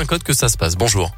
un code que ça se passe. Bonjour.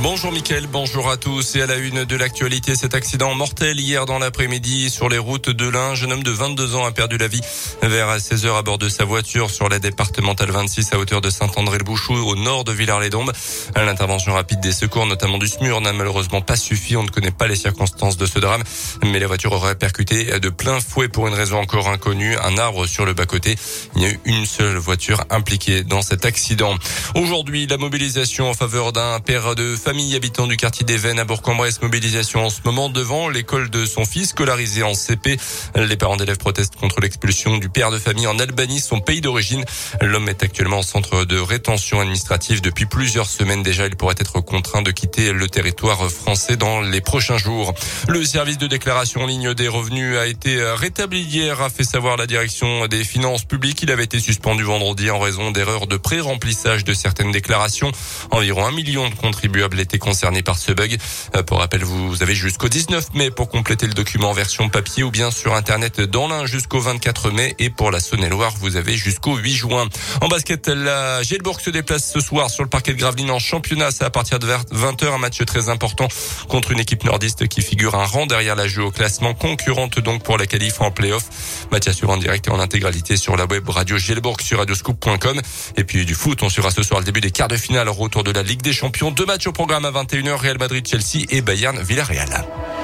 Bonjour Mickaël, bonjour à tous et à la une de l'actualité, cet accident mortel hier dans l'après-midi sur les routes de l'Ain. Un jeune homme de 22 ans a perdu la vie vers 16 heures à bord de sa voiture sur la départementale 26 à hauteur de Saint-André-le-Bouchou au nord de Villars-les-Dombes. L'intervention rapide des secours, notamment du SMUR, n'a malheureusement pas suffi. On ne connaît pas les circonstances de ce drame, mais la voiture aurait percuté de plein fouet pour une raison encore inconnue, un arbre sur le bas-côté. Il y a eu une seule voiture impliquée dans cet accident. Aujourd'hui, la mobilisation en faveur d'un père de famille habitant du quartier des Vennes à Bourg-en-Bresse. Mobilisation en ce moment devant l'école de son fils scolarisé en CP. Les parents d'élèves protestent contre l'expulsion du père de famille en Albanie, son pays d'origine. L'homme est actuellement en centre de rétention administrative depuis plusieurs semaines déjà. Il pourrait être contraint de quitter le territoire français dans les prochains jours. Le service de déclaration en ligne des revenus a été rétabli hier, a fait savoir la direction des finances publiques. Il avait été suspendu vendredi en raison d'erreurs de pré-remplissage de certaines déclarations. Environ un million de contribuables été concerné par ce bug. Euh, pour rappel, vous avez jusqu'au 19 mai pour compléter le document en version papier ou bien sur Internet dans l'un jusqu'au 24 mai et pour la Saône-et-Loire, vous avez jusqu'au 8 juin. En basket, la Gielbourg se déplace ce soir sur le parquet de Gravelines en championnat. C'est à partir de 20h, un match très important contre une équipe nordiste qui figure un rang derrière la jeu au classement, concurrente donc pour la qualif en playoff. Mathias sur en direct et en intégralité sur la web radio Gielbourg sur radioscoop.com. Et puis du foot, on suivra ce soir le début des quarts de finale retour de la Ligue des Champions. Deux matchs au programme à 21h, Real Madrid, Chelsea et Bayern, Villarreal.